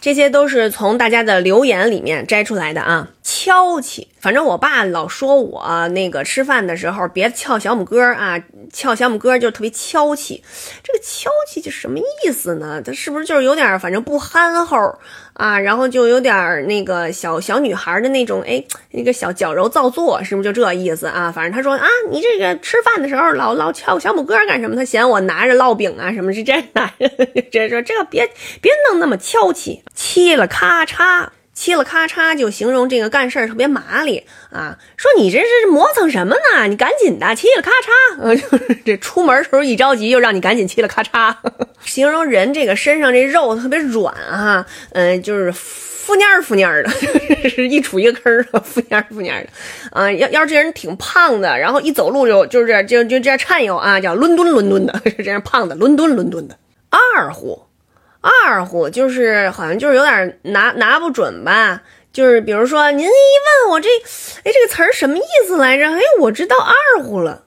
这些都是从大家的留言里面摘出来的啊。敲气，反正我爸老说我那个吃饭的时候别翘小拇哥啊，翘小拇哥就特别敲气。这个敲气就什么意思呢？他是不是就是有点反正不憨厚啊？然后就有点那个小小女孩的那种哎，那个小矫揉造作，是不是就这意思啊？反正他说啊，你这个吃饭的时候老老翘小拇哥干什么？他嫌我拿着烙饼啊什么是这拿着，这 说这个别别弄那么敲气，嘁了咔嚓。嘁了咔嚓，就形容这个干事儿特别麻利啊！说你这是磨蹭什么呢？你赶紧的，嘁了咔嚓！呃，就是这出门时候一着急，又让你赶紧嘁了咔嚓，形容人这个身上这肉特别软啊，嗯，就是敷蔫儿敷蔫儿的，是一杵一个坑儿，敷蔫儿敷蔫儿的啊。要要是这人挺胖的，然后一走路就就是就就这样颤悠啊，叫伦敦伦敦的，是这样胖的，伦敦伦敦的二胡。二胡就是好像就是有点拿拿不准吧，就是比如说您一问我这，哎这个词儿什么意思来着？哎我知道二胡了，